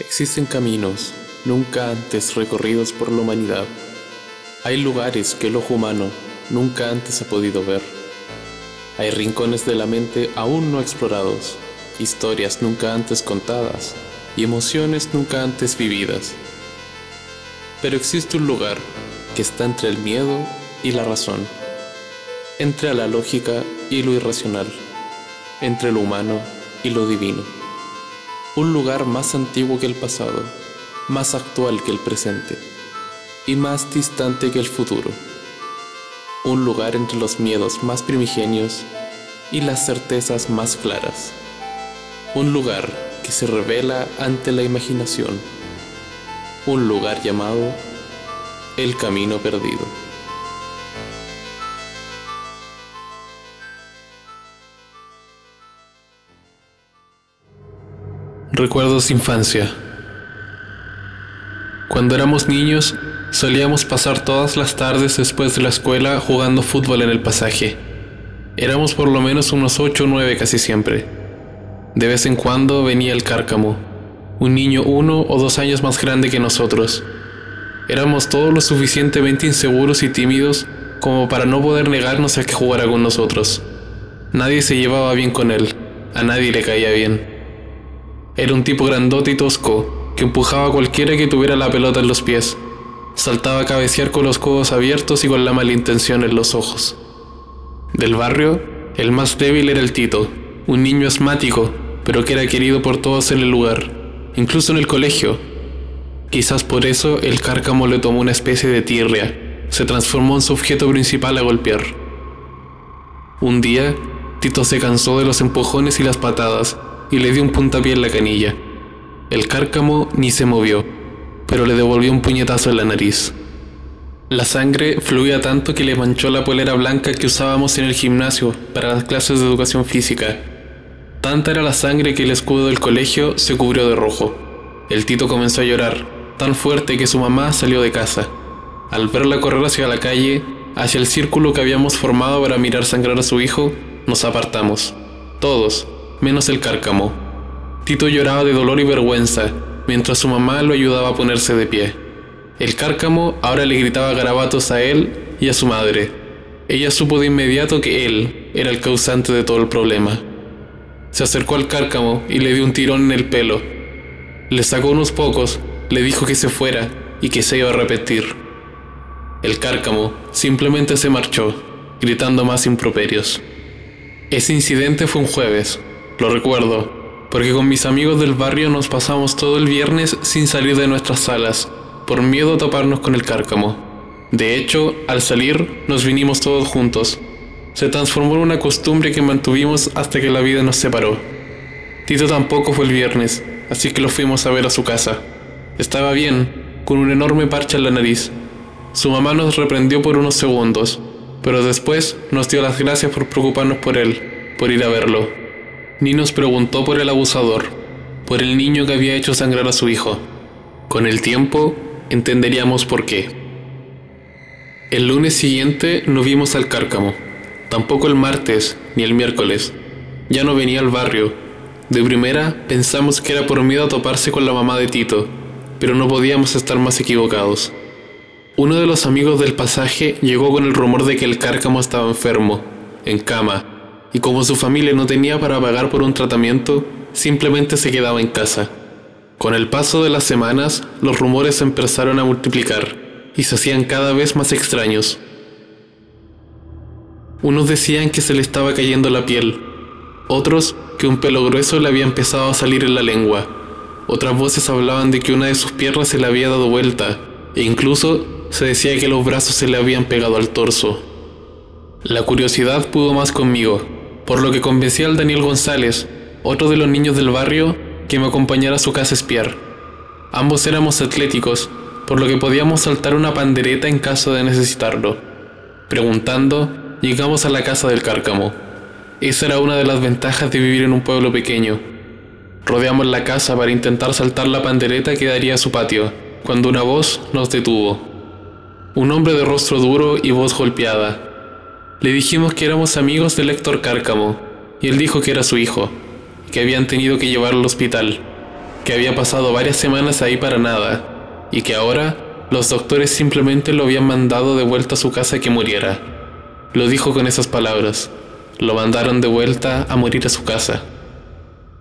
Existen caminos nunca antes recorridos por la humanidad. Hay lugares que el ojo humano nunca antes ha podido ver. Hay rincones de la mente aún no explorados, historias nunca antes contadas y emociones nunca antes vividas. Pero existe un lugar que está entre el miedo y la razón, entre la lógica y lo irracional, entre lo humano y lo divino. Un lugar más antiguo que el pasado, más actual que el presente y más distante que el futuro. Un lugar entre los miedos más primigenios y las certezas más claras. Un lugar que se revela ante la imaginación. Un lugar llamado el camino perdido. Recuerdos de infancia. Cuando éramos niños, solíamos pasar todas las tardes después de la escuela jugando fútbol en el pasaje. Éramos por lo menos unos 8 o 9 casi siempre. De vez en cuando venía el cárcamo, un niño uno o dos años más grande que nosotros. Éramos todos lo suficientemente inseguros y tímidos como para no poder negarnos a que jugara con nosotros. Nadie se llevaba bien con él, a nadie le caía bien. Era un tipo grandote y tosco, que empujaba a cualquiera que tuviera la pelota en los pies. Saltaba a cabecear con los codos abiertos y con la mala intención en los ojos. Del barrio, el más débil era el Tito, un niño asmático, pero que era querido por todos en el lugar, incluso en el colegio. Quizás por eso el cárcamo le tomó una especie de tirria, se transformó en su objeto principal a golpear. Un día, Tito se cansó de los empujones y las patadas y le dio un puntapié en la canilla. El cárcamo ni se movió, pero le devolvió un puñetazo en la nariz. La sangre fluía tanto que le manchó la polera blanca que usábamos en el gimnasio para las clases de educación física. Tanta era la sangre que el escudo del colegio se cubrió de rojo. El Tito comenzó a llorar, tan fuerte que su mamá salió de casa. Al verla correr hacia la calle, hacia el círculo que habíamos formado para mirar sangrar a su hijo, nos apartamos. Todos, menos el cárcamo. Tito lloraba de dolor y vergüenza, mientras su mamá lo ayudaba a ponerse de pie. El cárcamo ahora le gritaba garabatos a él y a su madre. Ella supo de inmediato que él era el causante de todo el problema. Se acercó al cárcamo y le dio un tirón en el pelo. Le sacó unos pocos, le dijo que se fuera y que se iba a repetir. El cárcamo simplemente se marchó, gritando más improperios. Ese incidente fue un jueves, lo recuerdo, porque con mis amigos del barrio nos pasamos todo el viernes sin salir de nuestras salas, por miedo a toparnos con el cárcamo. De hecho, al salir, nos vinimos todos juntos. Se transformó en una costumbre que mantuvimos hasta que la vida nos separó. Tito tampoco fue el viernes, así que lo fuimos a ver a su casa. Estaba bien, con un enorme parche en la nariz. Su mamá nos reprendió por unos segundos, pero después nos dio las gracias por preocuparnos por él, por ir a verlo ni nos preguntó por el abusador, por el niño que había hecho sangrar a su hijo. Con el tiempo entenderíamos por qué. El lunes siguiente no vimos al cárcamo, tampoco el martes ni el miércoles. Ya no venía al barrio. De primera pensamos que era por miedo a toparse con la mamá de Tito, pero no podíamos estar más equivocados. Uno de los amigos del pasaje llegó con el rumor de que el cárcamo estaba enfermo, en cama, y como su familia no tenía para pagar por un tratamiento, simplemente se quedaba en casa. Con el paso de las semanas, los rumores empezaron a multiplicar y se hacían cada vez más extraños. Unos decían que se le estaba cayendo la piel, otros que un pelo grueso le había empezado a salir en la lengua, otras voces hablaban de que una de sus piernas se le había dado vuelta, e incluso se decía que los brazos se le habían pegado al torso. La curiosidad pudo más conmigo, por lo que convencí al Daniel González, otro de los niños del barrio, que me acompañara a su casa espiar. Ambos éramos atléticos, por lo que podíamos saltar una pandereta en caso de necesitarlo. Preguntando, llegamos a la casa del cárcamo. Esa era una de las ventajas de vivir en un pueblo pequeño. Rodeamos la casa para intentar saltar la pandereta que daría a su patio, cuando una voz nos detuvo. Un hombre de rostro duro y voz golpeada, le dijimos que éramos amigos del Héctor Cárcamo, y él dijo que era su hijo, que habían tenido que llevarlo al hospital. que había pasado varias semanas ahí para nada, y que ahora los doctores simplemente lo habían mandado de vuelta a su casa que muriera. Lo dijo con esas palabras. Lo mandaron de vuelta a morir a su casa.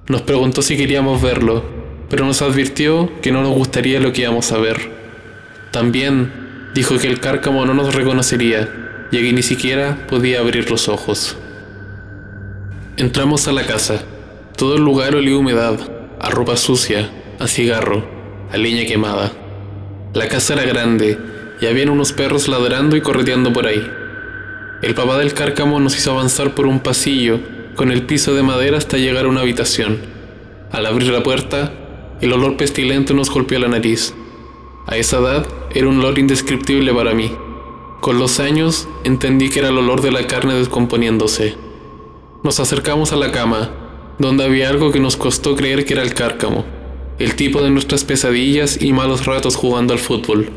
Nos preguntó si queríamos verlo, pero nos advirtió que no nos gustaría lo que íbamos a ver. También dijo que el cárcamo no nos reconocería, ya que ni siquiera podía abrir los ojos. Entramos a la casa. Todo el lugar olía humedad, a ropa sucia, a cigarro, a leña quemada. La casa era grande y habían unos perros ladrando y correteando por ahí. El papá del cárcamo nos hizo avanzar por un pasillo con el piso de madera hasta llegar a una habitación. Al abrir la puerta, el olor pestilente nos golpeó la nariz. A esa edad era un olor indescriptible para mí. Con los años entendí que era el olor de la carne descomponiéndose. Nos acercamos a la cama, donde había algo que nos costó creer que era el cárcamo, el tipo de nuestras pesadillas y malos ratos jugando al fútbol.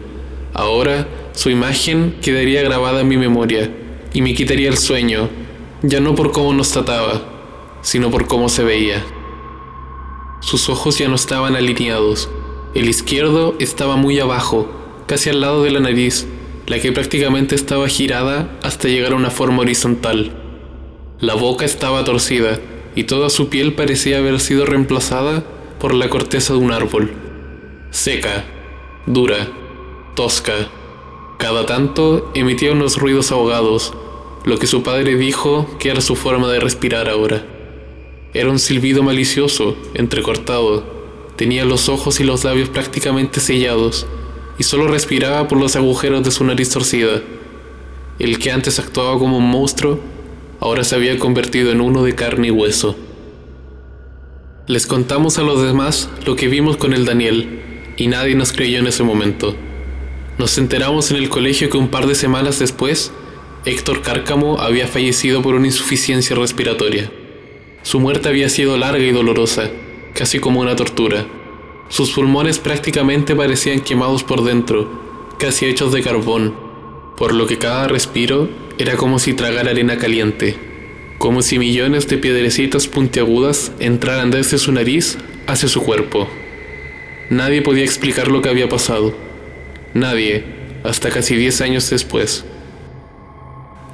Ahora su imagen quedaría grabada en mi memoria y me quitaría el sueño, ya no por cómo nos trataba, sino por cómo se veía. Sus ojos ya no estaban alineados, el izquierdo estaba muy abajo, casi al lado de la nariz, la que prácticamente estaba girada hasta llegar a una forma horizontal. La boca estaba torcida y toda su piel parecía haber sido reemplazada por la corteza de un árbol. Seca, dura, tosca. Cada tanto emitía unos ruidos ahogados, lo que su padre dijo que era su forma de respirar ahora. Era un silbido malicioso, entrecortado. Tenía los ojos y los labios prácticamente sellados y solo respiraba por los agujeros de su nariz torcida. El que antes actuaba como un monstruo ahora se había convertido en uno de carne y hueso. Les contamos a los demás lo que vimos con el Daniel, y nadie nos creyó en ese momento. Nos enteramos en el colegio que un par de semanas después, Héctor Cárcamo había fallecido por una insuficiencia respiratoria. Su muerte había sido larga y dolorosa, casi como una tortura. Sus pulmones prácticamente parecían quemados por dentro, casi hechos de carbón, por lo que cada respiro era como si tragara arena caliente, como si millones de piedrecitas puntiagudas entraran desde su nariz hacia su cuerpo. Nadie podía explicar lo que había pasado. Nadie, hasta casi 10 años después.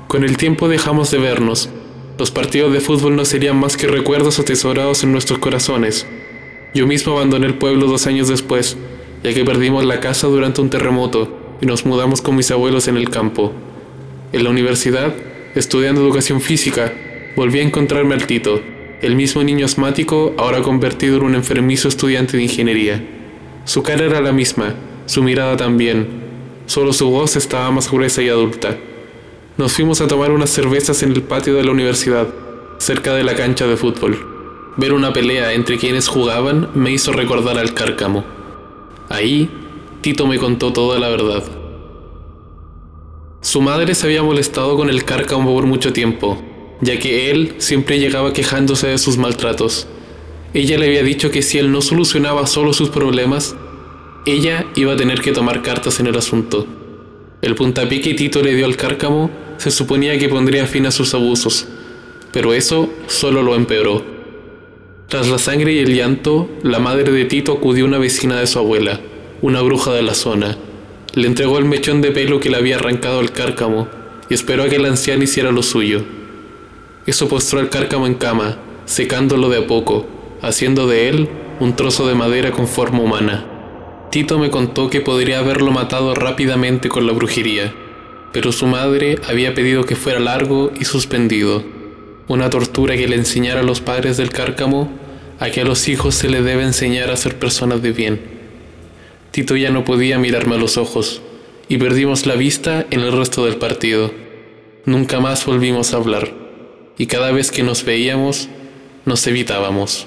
Con el tiempo dejamos de vernos. Los partidos de fútbol no serían más que recuerdos atesorados en nuestros corazones. Yo mismo abandoné el pueblo dos años después, ya que perdimos la casa durante un terremoto y nos mudamos con mis abuelos en el campo. En la universidad, estudiando educación física, volví a encontrarme al Tito, el mismo niño asmático ahora convertido en un enfermizo estudiante de ingeniería. Su cara era la misma, su mirada también, solo su voz estaba más gruesa y adulta. Nos fuimos a tomar unas cervezas en el patio de la universidad, cerca de la cancha de fútbol. Ver una pelea entre quienes jugaban me hizo recordar al cárcamo. Ahí, Tito me contó toda la verdad. Su madre se había molestado con el cárcamo por mucho tiempo, ya que él siempre llegaba quejándose de sus maltratos. Ella le había dicho que si él no solucionaba solo sus problemas, ella iba a tener que tomar cartas en el asunto. El puntapié que Tito le dio al cárcamo se suponía que pondría fin a sus abusos, pero eso solo lo empeoró. Tras la sangre y el llanto, la madre de Tito acudió a una vecina de su abuela, una bruja de la zona, le entregó el mechón de pelo que le había arrancado al cárcamo y esperó a que el anciano hiciera lo suyo. Eso postró al cárcamo en cama, secándolo de a poco, haciendo de él un trozo de madera con forma humana. Tito me contó que podría haberlo matado rápidamente con la brujería, pero su madre había pedido que fuera largo y suspendido, una tortura que le enseñara a los padres del cárcamo a que a los hijos se les debe enseñar a ser personas de bien. Tito ya no podía mirarme a los ojos y perdimos la vista en el resto del partido. Nunca más volvimos a hablar y cada vez que nos veíamos nos evitábamos.